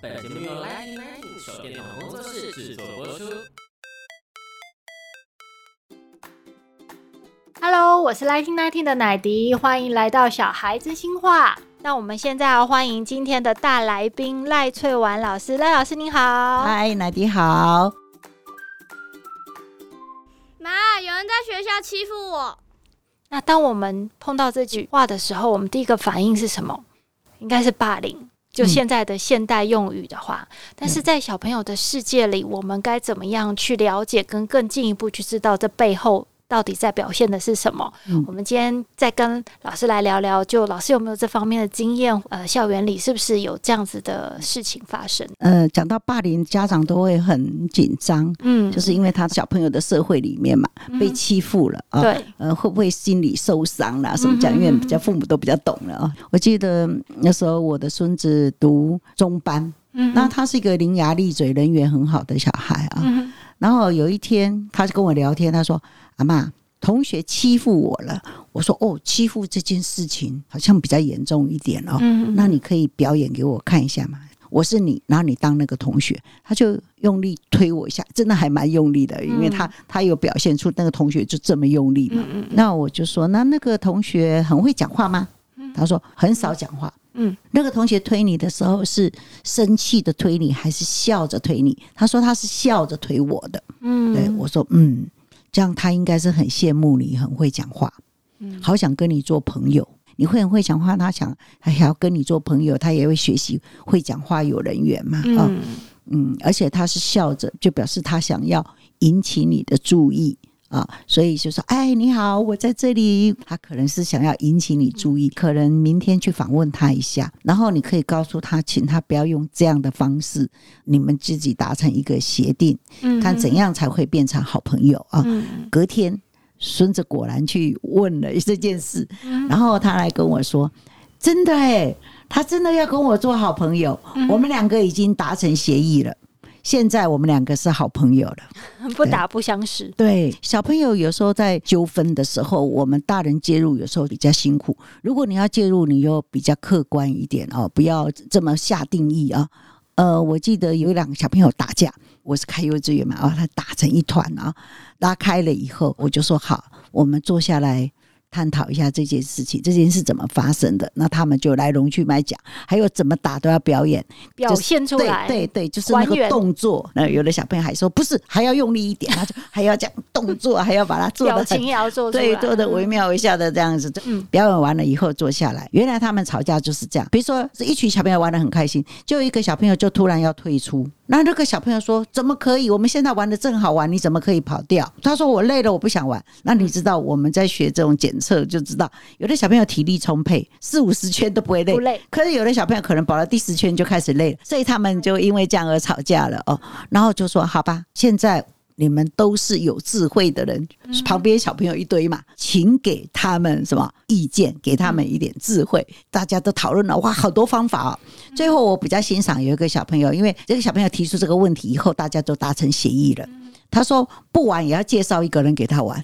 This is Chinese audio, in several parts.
本节目由 Lightning Nineteen 手电筒工作室制作播出。Hello，我是 Lighting Nineteen 的奶迪，欢迎来到小孩真心话。那我们现在要欢迎今天的大来宾赖翠婉老师，赖老师您好。嗨，奶迪好。妈，有人在学校欺负我。那当我们碰到这句话的时候，我们第一个反应是什么？应该是霸凌。就现在的现代用语的话，但是在小朋友的世界里，我们该怎么样去了解，跟更进一步去知道这背后到底在表现的是什么？嗯我们今天再跟老师来聊聊，就老师有没有这方面的经验？呃，校园里是不是有这样子的事情发生？呃，讲到霸凌，家长都会很紧张，嗯就是因为他小朋友的社会里面嘛，被欺负了啊。对，呃，会不会心理受伤啦？什么讲？因为比较父母都比较懂了啊。我记得那时候我的孙子读中班，嗯那他是一个伶牙俐嘴、人缘很好的小孩啊。嗯然后有一天，他就跟我聊天，他说：“阿妈，同学欺负我了。”我说：“哦，欺负这件事情好像比较严重一点哦。嗯那你可以表演给我看一下吗？我是你，然后你当那个同学，他就用力推我一下，真的还蛮用力的，因为他他有表现出那个同学就这么用力嘛。嗯那我就说，那那个同学很会讲话吗？他说很少讲话。嗯，那个同学推你的时候是生气的推你，还是笑着推你？他说他是笑着推我的。嗯对我说，嗯，这样他应该是很羡慕你，很会讲话，嗯好想跟你做朋友。你会很会讲话，他想还要跟你做朋友，他也会学习会讲话，有人缘嘛？啊、嗯嗯，而且他是笑着，就表示他想要引起你的注意啊，所以就说：“哎，你好，我在这里。”他可能是想要引起你注意，可能明天去访问他一下，然后你可以告诉他，请他不要用这样的方式，你们自己达成一个协定，嗯看怎样才会变成好朋友啊。嗯隔天，孙子果然去问了这件事，嗯然后他来跟我说：“真的哎，他真的要跟我做好朋友，嗯我们两个已经达成协议了。现在我们两个是好朋友了。不打不相识。对，小朋友有时候在纠纷的时候，我们大人介入有时候比较辛苦。如果你要介入，你又比较客观一点哦，不要这么下定义啊。呃，我记得有两个小朋友打架，我是开幼稚园嘛，哦，他打成一团啊，拉开了以后，我就说好，我们坐下来。探讨一下这件事情，这件事怎么发生的？那他们就来龙去脉讲，还有怎么打都要表演，表现出来，对对对，就是那个动作。那有的小朋友还说不是，还要用力一点，他就还要讲动作，还要把它做的表情也要做对，做的惟妙惟肖的这样子。嗯表演完了以后坐下来，原来他们吵架就是这样。比如说，是一群小朋友玩的很开心，就有一个小朋友就突然要退出。那那个小朋友说：“怎么可以？我们现在玩的正好玩，你怎么可以跑掉？”他说：“我累了，我不想玩。”那你知道我们在学这种检测就知道，有的小朋友体力充沛，四五十圈都不会累不，累。可是有的小朋友可能跑到第十圈就开始累了，所以他们就因为这样而吵架了哦。然后就说：“好吧，现在你们都是有智慧的人，旁边小朋友一堆嘛，请给他们什么意见，给他们一点智慧。大家都讨论了，哇，好多方法哦。最后我比较欣赏有一个小朋友，因为这个小朋友提出这个问题以后，大家都达成协议了。他说不玩也要介绍一个人给他玩，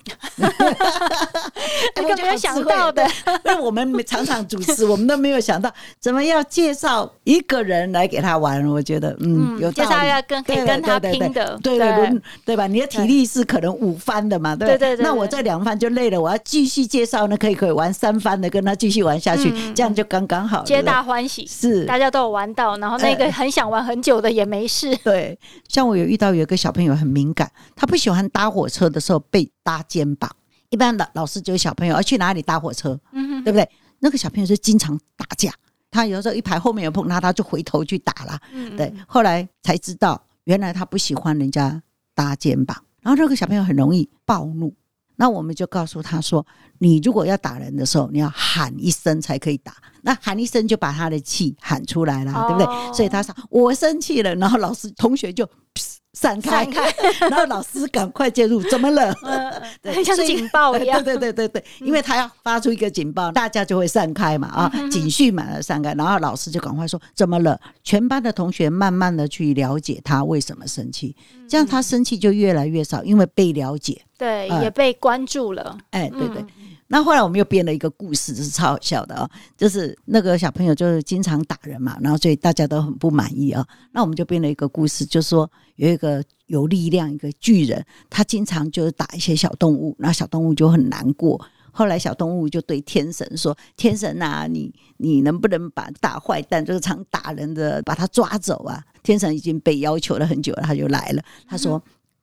这个没有想到的，因为我 们常常主持，我们都没有想到怎么要介绍一个人来给他玩。我觉得，嗯，嗯有介绍要跟可以跟他拼的。对对对吧？你的体力是可能五番的嘛，对对对对那我这两番就累了，我要继续介绍呢，可以可以玩三番的，跟他继续玩下去，嗯这样就刚刚好，皆大欢喜，是。大家都有玩到，然后那个很想玩很久的也没事。对，像我有遇到有一个小朋友很敏感，他不喜欢搭火车的时候被搭肩膀。一般的老师就有小朋友要去哪里搭火车，嗯对不对？那个小朋友就经常打架，他有时候一排后面有碰他，他就回头去打了。嗯对，后来才知道，原来他不喜欢人家搭肩膀，然后那个小朋友很容易暴怒。那我们就告诉他说，你如果要打人的时候，你要喊一声才可以打。那喊一声就把他的气喊出来了，对不哦对？所以他说我生气了，然后老师同学就噗散开，散开 然后老师赶快介入，怎么了？对很像警报一样。对对对对对，因为他要发出一个警报，大家就会散开嘛啊，警讯嘛散开，然后老师就赶快说怎么了？全班的同学慢慢的去了解他为什么生气，这样他生气就越来越少，因为被了解。对，嗯也被关注了。哎，对对嗯，那后来我们又编了一个故事，是超好笑的啊、就是那个小朋友就是经常打人嘛，然后所以大家都很不满意啊。那我们就编了一个故事，就是说有一个有力量一个巨人，他经常就是打一些小动物，然后小动物就很难过。后来小动物就对天神说：“天神啊，你你能不能把大坏蛋，就是常打人的，把他抓走啊？”天神已经被要求了很久了，他就来了。他说：“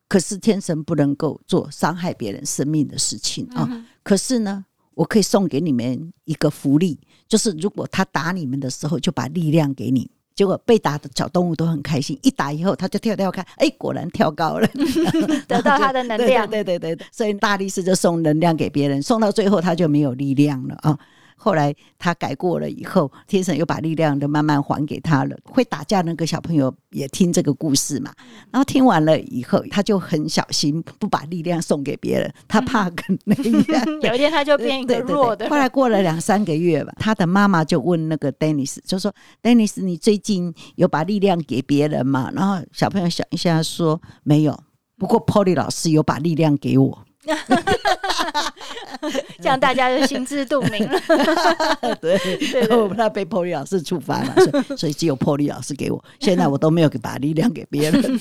可是天神不能够做伤害别人生命的事情啊。可是呢，我可以送给你们一个福利，就是如果他打你们的时候，就把力量给你。”结果被打的小动物都很开心，一打以后他就跳跳看，哎，果然跳高了，得到他的能量对对对对对，所以大力士就送能量给别人，送到最后他就没有力量了啊。后来他改过了以后，天神又把力量都慢慢还给他了。会打架那个小朋友也听这个故事嘛，然后听完了以后，他就很小心不把力量送给别人，他怕跟那样。有一天他就变一个对对对弱的后来过了两三个月吧，他的妈妈就问那个 Dennis，就说：“Dennis，你最近有把力量给别人吗？”然后小朋友想一下说：“没有，不过 Polly 老师有把力量给我。这样大家就心知肚明了。对，对然后他被 Polly 老师处罚了，所以 所以只有 Polly 老师给我。现在我都没有给把力量给别人。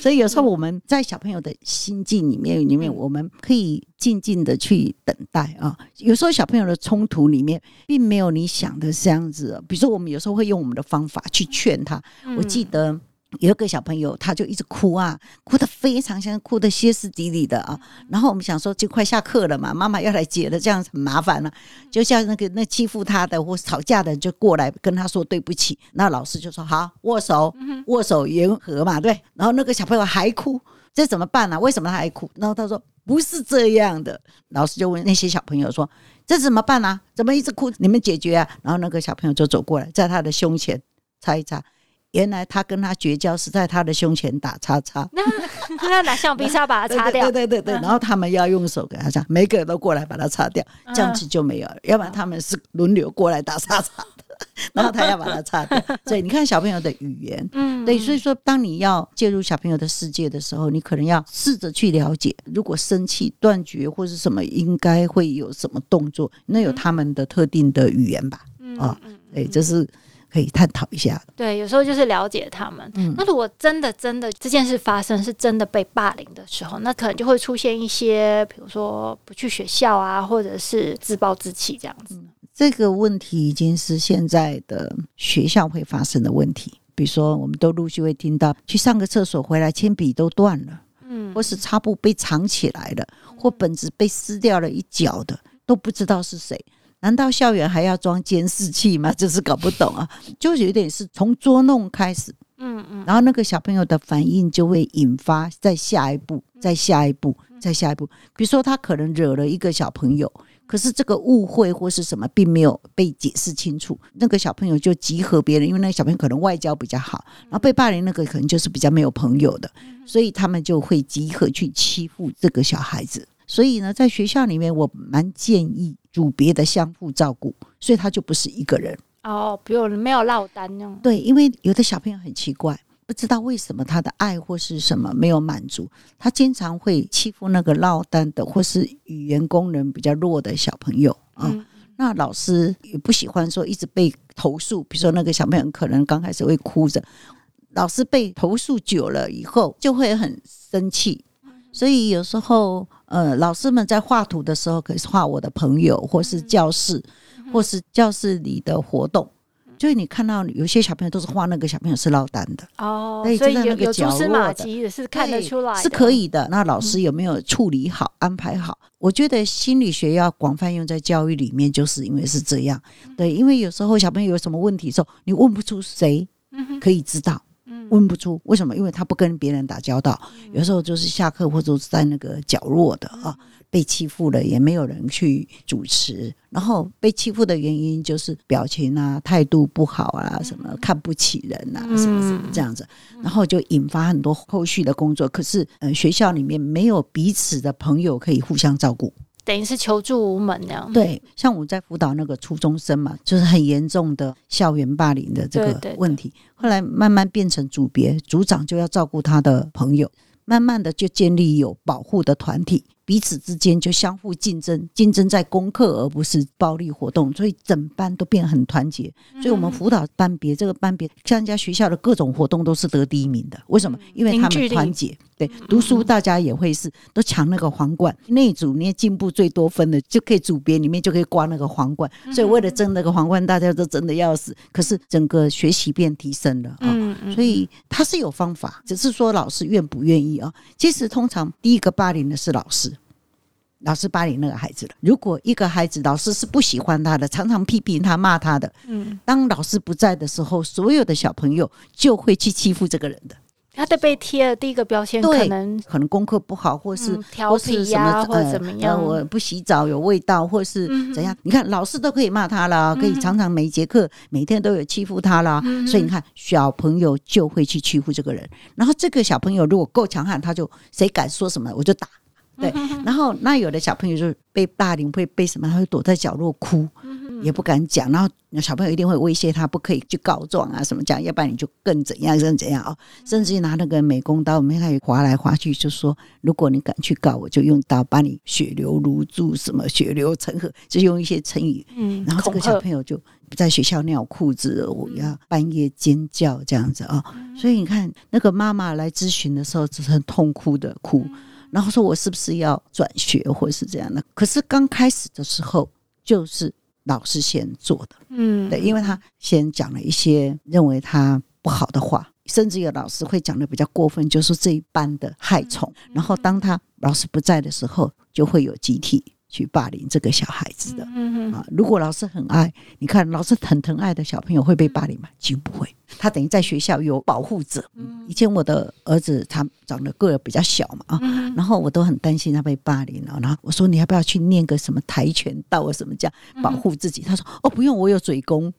所以有时候我们在小朋友的心境里面，里面我们可以静静的去等待啊。有时候小朋友的冲突里面，并没有你想的这样子。比如说，我们有时候会用我们的方法去劝他。我记得。有一个小朋友，他就一直哭啊，哭得非常像哭得歇斯底里的啊。然后我们想说，就快下课了嘛，妈妈要来接了，这样很麻烦了、就像那个那欺负他的或吵架的，就过来跟他说对不起。那老师就说好，握手，握手言和嘛，对。然后那个小朋友还哭，这怎么办呢、啊？为什么他还哭？然后他说不是这样的。老师就问那些小朋友说：“这怎么办呢、啊？怎么一直哭？你们解决啊？”然后那个小朋友就走过来，在他的胸前擦一擦。原来他跟他绝交是在他的胸前打叉叉，那那拿橡皮擦把它擦掉。对对对对，然后他们要用手给他擦，每个人都过来把它擦掉，嗯这样子就没有了。要不然他们是轮流过来打叉叉的，然后他要把它擦掉。所以你看小朋友的语言，嗯对，所以说当你要介入小朋友的世界的时候，你可能要试着去了解，如果生气、断绝或是什么，应该会有什么动作，那有他们的特定的语言吧？嗯啊，对，这是可以探讨一下的。对，有时候就是了解他们。嗯那如果真的真的这件事发生，是真的被霸凌的时候，那可能就会出现一些，比如说不去学校啊，或者是自暴自弃这样子。这个问题已经是现在的学校会发生的问题。比如说，我们都陆续会听到去上个厕所回来，铅笔都断了，嗯或是擦布被藏起来了，或本子被撕掉了一角的，都不知道是谁。难道校园还要装监视器吗？这是搞不懂啊！就有点是从捉弄开始，嗯嗯然后那个小朋友的反应就会引发在下一步，在下一步，在下一步。比如说他可能惹了一个小朋友，可是这个误会或是什么并没有被解释清楚，那个小朋友就集合别人，因为那个小朋友可能外交比较好，然后被霸凌那个可能就是比较没有朋友的，所以他们就会集合去欺负这个小孩子。所以呢，在学校里面，我蛮建议组别的相互照顾，所以他就不是一个人。哦，比如没有落单那种。对，因为有的小朋友很奇怪，不知道为什么他的爱或是什么没有满足，他经常会欺负那个落单的或是语言功能比较弱的小朋友啊。嗯那老师也不喜欢说一直被投诉，比如说那个小朋友可能刚开始会哭着，老师被投诉久了以后就会很生气，所以有时候呃，老师们在画图的时候，可以画我的朋友，或是教室，或是教室里的活动。就是你看到有些小朋友都是画那个小朋友是落单的，哦对，所以那个有有蛛丝马迹也是看得出来，是可以的。那老师有没有处理好、安排好？我觉得心理学要广泛用在教育里面，就是因为是这样。对，因为有时候小朋友有什么问题的时候，你问不出谁可以知道。问不出为什么？因为他不跟别人打交道，有时候就是下课或者是在那个角落的啊，被欺负了也没有人去主持，然后被欺负的原因就是表情啊、态度不好啊，什么看不起人啊，什么什么这样子，然后就引发很多后续的工作。可是，呃，学校里面没有彼此的朋友可以互相照顾。等于是求助无门那样。对，像我在辅导那个初中生嘛，就是很严重的校园霸凌的这对对对个问题，后来慢慢变成组别，组长就要照顾他的朋友，慢慢的就建立有保护的团体。彼此之间就相互竞争，竞争在功课而不是暴力活动，所以整班都变得很团结。所以我们辅导班别这个班别参加学校的各种活动都是得第一名的。为什么？因为他们团结。对，读书大家也会是都抢那个皇冠，那一组那进步最多分的就可以组别里面就可以挂那个皇冠。所以为了争那个皇冠，大家都争的要死。可是整个学习变提升了啊。嗯嗯所以他是有方法，只是说老师愿不愿意啊。其实通常第一个霸凌的是老师，老师霸凌那个孩子了。如果一个孩子老师是不喜欢他的，常常批评他、骂他的，嗯，当老师不在的时候，所有的小朋友就会去欺负这个人的。他的被贴了第一个标签，对可能可能功课不好，或是、嗯调皮呀，么或者怎么样呃，我不洗澡有味道，或是嗯怎样？你看老师都可以骂他啦，可以常常每节课每天都有欺负他啦，嗯所以你看小朋友就会去欺负这个人。然后这个小朋友如果够强悍，他就谁敢说什么我就打。对，嗯然后那有的小朋友就是被霸凌，会被什么？他会躲在角落哭，嗯。也不敢讲。然后小朋友一定会威胁他，不可以去告状啊，什么讲，要不然你就更怎样更怎样啊、甚至于拿那个美工刀，我们可以划来划去，就说如果你敢去告，我就用刀把你血流如注，什么血流成河，就用一些成语。嗯，然后这个小朋友就在学校尿裤子，我要半夜尖叫这样子啊、所以你看，那个妈妈来咨询的时候，只是很痛哭的哭，然后说我是不是要转学或是这样的？可是刚开始的时候，就是老师先做的，嗯，对，因为他先讲了一些认为他不好的话。甚至有老师会讲的比较过分，就是这一班的害虫。然后当他老师不在的时候，就会有集体去霸凌这个小孩子的。嗯嗯啊，如果老师很爱，你看老师很疼爱的小朋友会被霸凌吗？几乎不会，他等于在学校有保护者。以前我的儿子他长得个儿比较小嘛啊，嗯然后我都很担心他被霸凌了，然后我说你要不要去念个什么跆拳道啊什么这样保护自己？他说哦不用，我有嘴功。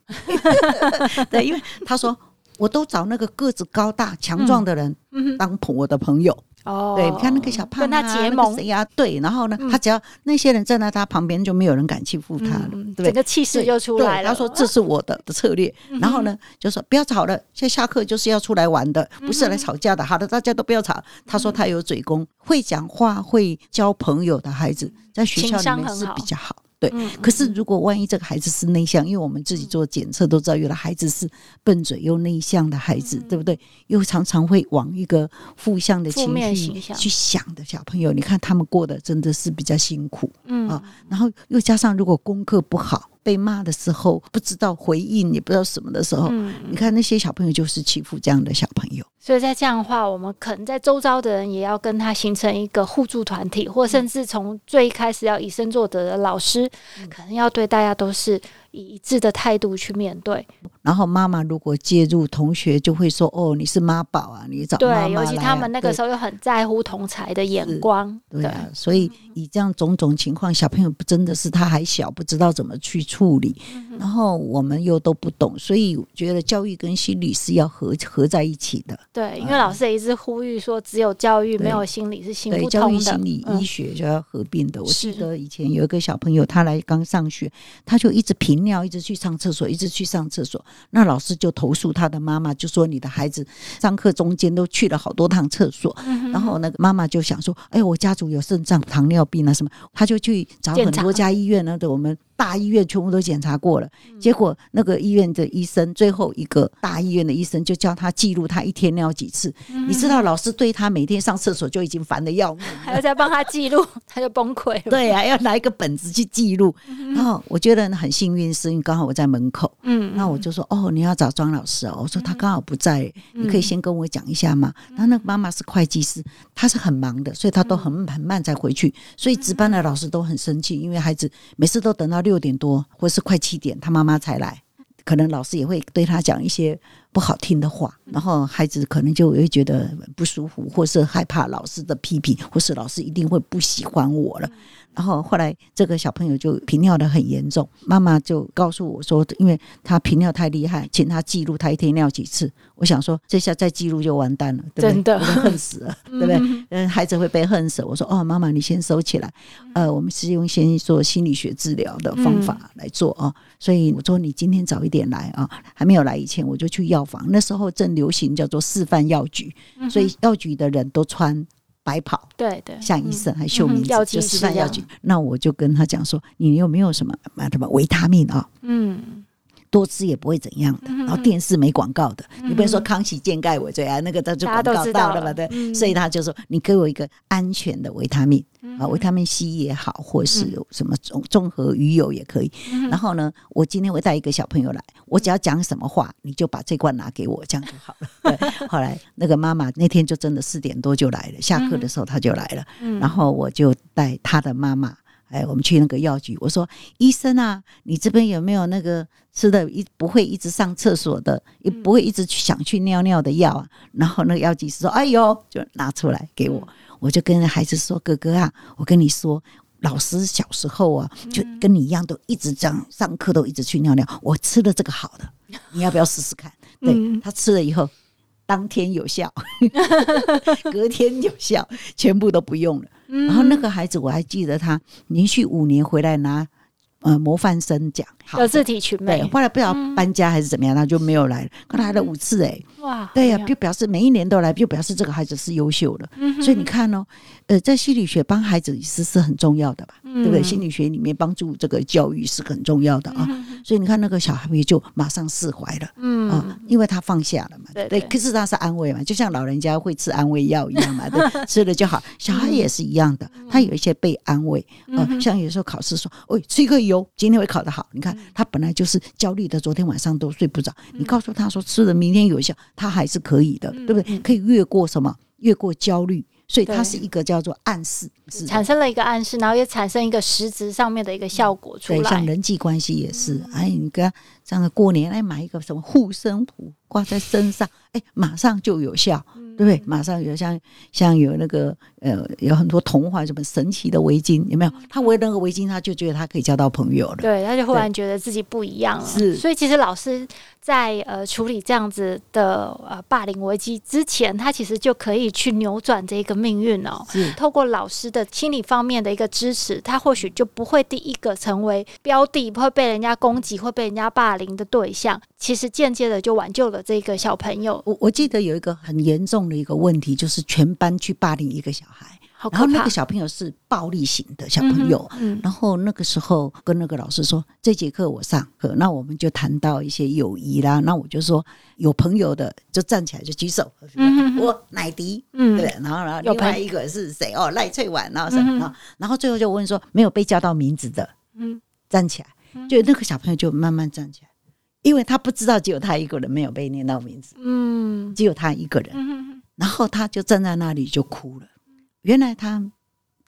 对，因为他说我都找那个个子高大强壮的人嗯当朋我的朋友。哦，对，你看那个小胖、啊，跟他结那个盟，谁呀、对，然后呢，嗯他只要那些人站在他旁边，就没有人敢欺负他了，嗯对不对？整个气势就出来了。他说这是我的的策略，然后呢，就说不要吵了，现在下课就是要出来玩的，不是来吵架的。好的，大家都不要吵。他说他有嘴功，会讲话、会交朋友的孩子，在学校里面是比较好。对，嗯，可是如果万一这个孩子是内向，因为我们自己做检测都知道，有的孩子是笨嘴又内向的孩子，嗯对不对？又常常会往一个负向的情绪去想的小朋友，你看他们过得真的是比较辛苦。嗯啊然后又加上如果功课不好，被骂的时候不知道回应，也不知道什么的时候，嗯，你看那些小朋友就是欺负这样的小朋友。所以在这样的话，我们可能在周遭的人也要跟他形成一个互助团体，或甚至从最一开始要以身作则的老师，可能要对大家都是以一致的态度去面对。然后妈妈如果介入，同学就会说：“哦，你是妈宝啊，你找妈妈对，尤其他们那个时候又很在乎同才的眼光。对啊，所以以这样种种情况，小朋友不真的是他还小，不知道怎么去处理，嗯然后我们又都不懂，所以觉得教育跟心理是要合合在一起的。对，因为老师也一直呼吁说，只有教育没有心理是行不通的。教育、心理、嗯。医学就要合并的。我记得以前有一个小朋友，他来刚上学，他就一直频尿，一直去上厕所，一直去上厕所。那老师就投诉他的妈妈，就说你的孩子上课中间都去了好多趟厕所。嗯然后那个妈妈就想说，哎，我家族有肾脏、糖尿病啊什么，他就去找很多家医院呢，的我们大医院全部都检查过了。结果那个医院的医生，最后一个大医院的医生就叫他记录他一天尿几次。你知道，老师对他每天上厕所就已经烦得要命。还要再帮他记录，他就崩溃了。对呀、要拿一个本子去记录。然后我觉得很幸运，是因为刚好我在门口，嗯，那我就说哦，你要找庄老师哦。我说他刚好不在，你可以先跟我讲一下吗？然后那个妈妈是会计师，她是很忙的，所以她都很很慢才回去，所以值班的老师都很生气，因为孩子每次都等到六六点多或是快七点，他妈妈才来。可能老师也会对他讲一些不好听的话，然后孩子可能就会觉得不舒服，或是害怕老师的批评，或是老师一定会不喜欢我了。然后后来这个小朋友就频尿的很严重，妈妈就告诉我说，因为他频尿太厉害，请他记录他一天尿几次。我想说，这下再记录就完蛋了，对不对？真的恨死了，对不对？嗯，孩子会被恨死。我说哦，妈妈你先收起来，呃，我们是用先做心理学治疗的方法来做啊。所以我说你今天早一点来啊，还没有来以前我就去药房，那时候正流行叫做示范药局，所以药局的人都穿。白袍，对对，像医生还秀名字，嗯就示范药局。那我就跟他讲说，你有没有什么啊什么维他命啊？嗯多吃也不会怎样的。嗯然后电视没广告的，嗯你不能说康熙健钙我最爱那个，他就广告到了嘛，对。嗯所以他就说，你给我一个安全的维他命嗯啊，维他命 C 也好，或是有什么综综合鱼油也可以。嗯然后呢，我今天会带一个小朋友来，我只要讲什么话，你就把这罐拿给我，这样就好了。对，后来那个妈妈那天就真的四点多就来了，下课的时候她就来了，嗯然后我就带她的妈妈。哎，我们去那个药局，我说医生啊，你这边有没有那个吃的一不会一直上厕所的，也不会一直去想去尿尿的药啊？然后那个药剂师说：“哎呦，就拿出来给我。”我就跟孩子说：“哥哥啊，我跟你说，老师小时候啊，就跟你一样，都一直这样上课都一直去尿尿。我吃了这个好的，你要不要试试看？”对嗯他吃了以后，当天有效，隔天有效，全部都不用了。嗯然后那个孩子，我还记得他连续五年回来拿呃模范生奖，好有自体群对，美，后来不知道搬家还是怎么样，他就没有来了。可他来了五次、哎，哇，对呀、好就表示每一年都来，就表示这个孩子是优秀的。嗯所以你看哦，呃，在心理学帮孩子其实是很重要的吧，对不对？嗯心理学里面帮助这个教育是很重要的啊。所以你看那个小孩也就马上释怀了。嗯啊、因为他放下了嘛，对，可是他是安慰嘛，就像老人家会吃安慰药一样嘛，对，吃了就好。小孩也是一样的，他有一些被安慰，呃，像有时候考试说，哦，吃一颗油，今天会考得好。你看他本来就是焦虑的，昨天晚上都睡不着，你告诉他说吃了明天有效，他还是可以的，对不对？可以越过什么？越过焦虑，所以它是一个叫做暗示，是产生了一个暗示，然后也产生一个实质上面的一个效果出对，像。人际关系也是，哎，你跟他这样的过年，来，买一个什么护身符挂在身上，哎，马上就有效，对不对？马上有像像有那个呃，有很多童话，什么神奇的围巾，有没有？他围那个围巾，他就觉得他可以交到朋友了。对，他就忽然觉得自己不一样了。是所以其实老师在呃处理这样子的呃霸凌危机之前，他其实就可以去扭转这个命运哦。是透过老师的心理方面的一个支持，他或许就不会第一个成为标的，会被人家攻击、会被人家霸凌的对象。其实间接的就挽救了这个小朋友，我我记得有一个很严重的一个问题，就是全班去霸凌一个小孩，然后那个。小朋友是暴力型的小朋友，嗯哼，然后那个时候跟那个老师说，这节课我上课，那我们就谈到一些友谊啦。那我就说有朋友的就站起来就举手，我乃迪，嗯对，然后然后另外一个是谁？哦，赖翠婉，然后什么？然后然后最后就问说没有被叫到名字的，嗯站起来，就那个小朋友就慢慢站起来，因为他不知道只有他一个人没有被念到名字，嗯。只有他一个人，然后他就站在那里就哭了。原来他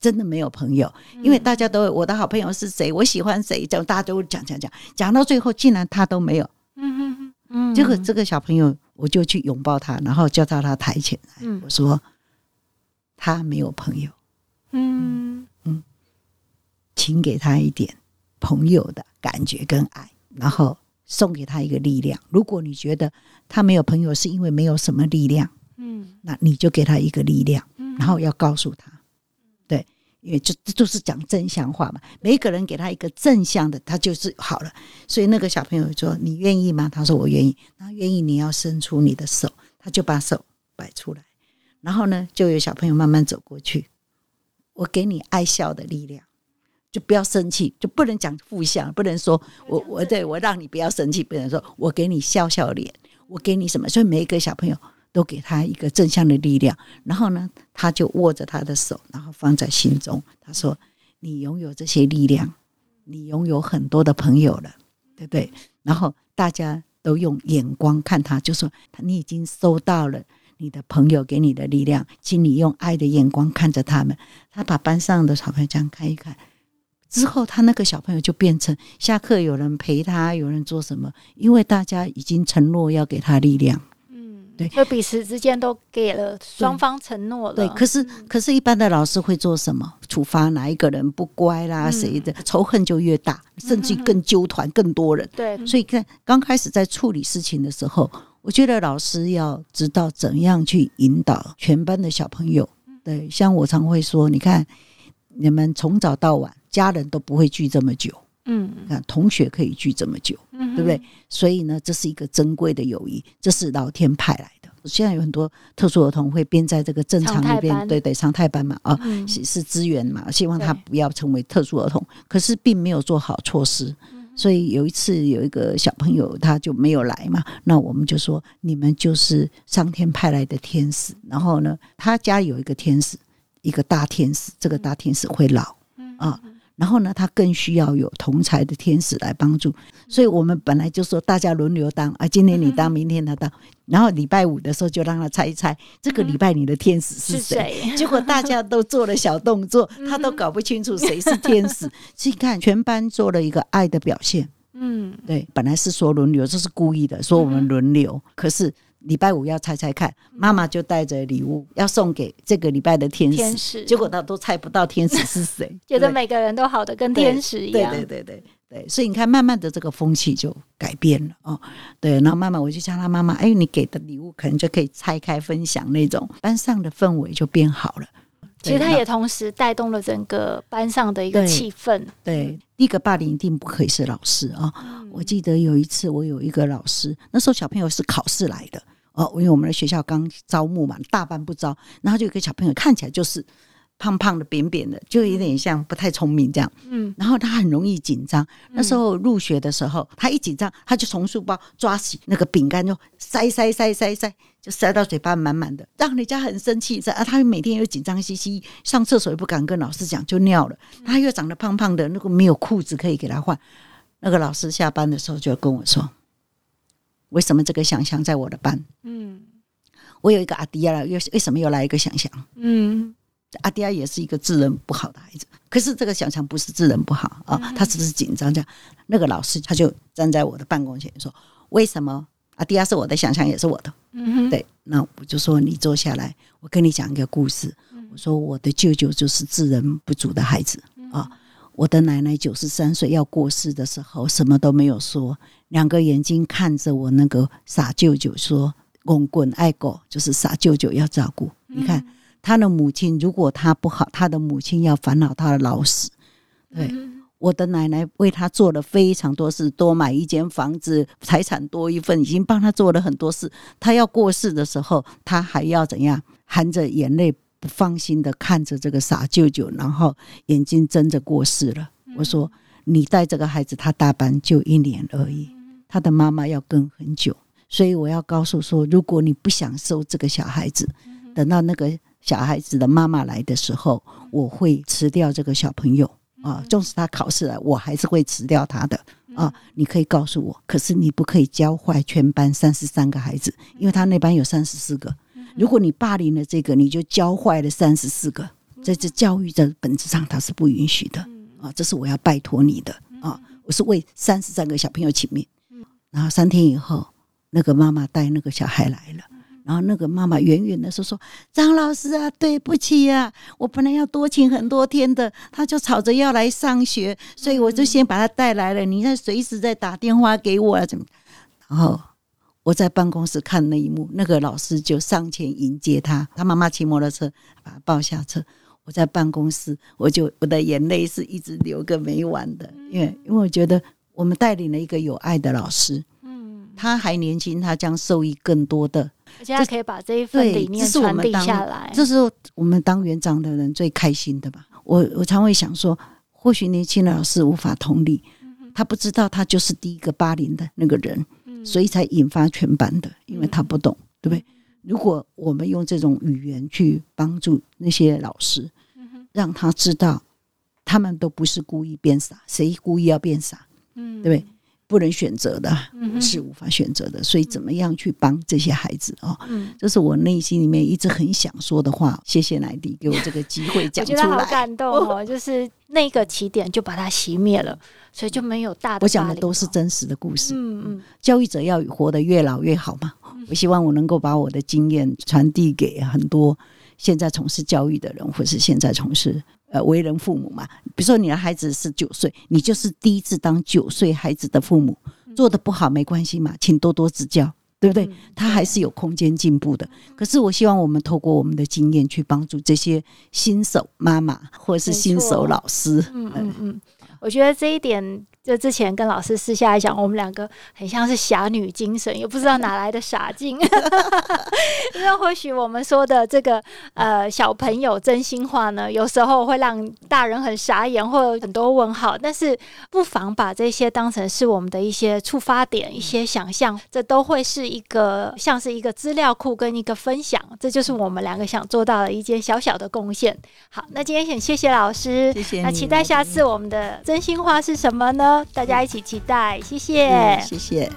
真的没有朋友，因为大家都我的好朋友是谁，我喜欢谁，这样大家都讲讲讲，讲到最后竟然他都没有。嗯哼哼。嗯，这个这个小朋友，我就去拥抱他，然后叫到他台前来，嗯。我说他没有朋友，嗯。嗯。请给他一点朋友的感觉跟爱，然后送给他一个力量。如果你觉得他没有朋友是因为没有什么力量，嗯那你就给他一个力量，嗯然后要告诉他，对，因为这这都是讲正向话嘛。每一个人给他一个正向的，他就是好了。所以那个小朋友说：“你愿意吗？”他说：“我愿意。”那愿意，你要伸出你的手，他就把手摆出来，然后呢，就有小朋友慢慢走过去，我给你爱笑的力量。就不要生气，就不能讲负向，不能说我我对我让你不要生气，不能说我给你笑笑脸，我给你什么？所以每一个小朋友都给他一个正向的力量，然后呢，他就握着他的手，然后放在心中。他说：“你拥有这些力量，你拥有很多的朋友了，对不对？”然后大家都用眼光看他，就说：“你已经收到了。”你的朋友给你的力量，请你用爱的眼光看着他们。他把班上的小朋友这样看一看，之后他那个小朋友就变成下课有人陪他，有人做什么，因为大家已经承诺要给他力量。嗯，对就彼此之间都给了双方承诺了。对，可是可是，一般的老师会做什么？处罚哪一个人不乖啦？嗯谁的仇恨就越大，甚至更纠团更多人。对，所以看刚开始在处理事情的时候，我觉得老师要知道怎样去引导全班的小朋友。对，像我常会说，你看你们从早到晚，家人都不会聚这么久，嗯你看同学可以聚这么久，嗯，对不对？所以呢，这是一个珍贵的友谊，这是老天派来的。现在有很多特殊儿童会编在这个正常里边，对对，常态班嘛，啊，嗯是是资源嘛，希望他不要成为特殊儿童，可是并没有做好措施。所以有一次有一个小朋友他就没有来嘛，那我们就说你们就是上天派来的天使。然后呢，他家有一个天使，一个大天使，这个大天使会老啊。然后呢，他更需要有同才的天使来帮助，所以我们本来就说大家轮流当啊，今天你当，明天他当，然后礼拜五的时候就让他猜一猜这个礼拜你的天使是是谁。结果大家都做了小动作，他都搞不清楚谁是天使。所以你看，全班做了一个爱的表现。嗯，对，本来是说轮流，这是故意的，说我们轮流。可是礼拜五要猜猜看，妈妈就带着礼物要送给这个礼拜的天使，天使结果他都猜不到天使是谁，觉得每个人都好的跟天使一对样。对对对对，所以你看，慢慢的这个风气就改变了哦。对，然后慢慢我就叫他妈妈，哎，你给的礼物可能就可以拆开分享那种，班上的氛围就变好了。其实他也同时带动了整个班上的一个对气氛。对，第一个霸凌一定不可以是老师啊、嗯。我记得有一次，我有一个老师，那时候小朋友是考试来的哦，因为我们的学校刚招募嘛，大班不招，然后就有一个小朋友看起来就是胖胖的、扁扁的，就有点像不太聪明这样。嗯，然后他很容易紧张。那时候入学的时候，他一紧张，他就从书包抓起那个饼干，就塞塞塞塞塞，就塞到嘴巴满满的，让人家很生气。啊，他每天又紧张兮兮，上厕所也不敢跟老师讲，就尿了。他又长得胖胖的，那个没有裤子可以给他换。那个老师下班的时候就跟我说：“为什么这个想象在我的班？嗯我有一个阿迪亚了，又为什么又来一个想象？嗯阿迪亚也是一个智能不好的孩子，可是这个想象不是智能不好啊，他只是紧张这样。那个老师他就站在我的办公前说：“为什么阿迪亚是我的想象，也是我的？”嗯哼，对，那我就说你坐下来，我跟你讲一个故事。我说我的舅舅就是智能不足的孩子啊。我的奶奶九十三岁要过世的时候，什么都没有说，两个眼睛看着我那个傻舅舅说：“公滚爱狗，就是傻舅舅要照顾。”你看他的母亲，如果他不好，他的母亲要烦恼他的老死。对，我的奶奶为他做了非常多事，多买一间房子，财产多一份，已经帮他做了很多事。他要过世的时候，他还要怎样？含着眼泪，不放心的看着这个傻舅舅，然后眼睛睁着过世了。我说：“你带这个孩子，他大班就一年而已，他的妈妈要跟很久。”所以我要告诉说，如果你不想收这个小孩子，等到那个小孩子的妈妈来的时候，我会辞掉这个小朋友啊。纵使他考试了，我还是会辞掉他的啊。你可以告诉我，可是你不可以教坏全班三十三个孩子，因为他那班有三十四个。如果你霸凌了这个，你就教坏了三十四个。在这教育的本质上，他是不允许的啊。这是我要拜托你的啊。我是为三十三个小朋友请命。然后三天以后，那个妈妈带那个小孩来了。然后那个妈妈远远的说：“说张老师啊，对不起啊，我本来要多请很多天的，他就吵着要来上学，所以我就先把他带来了。你再随时再打电话给我啊，怎么？”然后我在办公室看那一幕，那个老师就上前迎接他，他妈妈骑摩托车把他抱下车。我在办公室，我就我的眼泪是一直流个没完的，因为因为我觉得我们带领了一个有爱的老师，嗯，他还年轻，他将受益更多的。而且他可以把这一份理念传递下来。这是我们当园长的人最开心的吧？我我常会想说，或许年轻的老师无法同理，他不知道他就是第一个霸凌的那个人，所以才引发全班的，因为他不懂，对不对？如果我们用这种语言去帮助那些老师，让他知道他们都不是故意变傻，谁故意要变傻，嗯，对不对？不能选择的，嗯是无法选择的，所以怎么样去帮这些孩子哦？嗯，这是我内心里面一直很想说的话。谢谢奶迪给我这个机会讲出觉得好。感动哦，就是那个起点就把它熄灭了，所以就没有大的。我讲的都是，真实的故事。嗯嗯教育者要活得越老越好嘛。我希望我能够把我的经验传递给很多现在从事教育的人，或是现在从事呃为人父母嘛。比如说你的孩子是九岁，你就是第一次当九岁孩子的父母，做的不好没关系嘛，请多多指教。对不对？嗯他还是有空间进步的。可是我希望我们透过我们的经验去帮助这些新手妈妈或者是新手老师。嗯嗯嗯，我觉得这一点就之前跟老师私下来讲，我们两个很像是侠女精神，也不知道哪来的傻劲。因为或许我们说的这个呃小朋友真心话呢，有时候会让大人很傻眼或很多问号，但是不妨把这些当成是我们的一些触发点、一些想象，这都会是一个像是一个资料库跟一个分享，这就是我们两个想做到的一件小小的贡献。好，那今天很谢谢老师，谢谢那期待下次我们的真心话是什么呢？大家一起期待，谢谢。谢谢。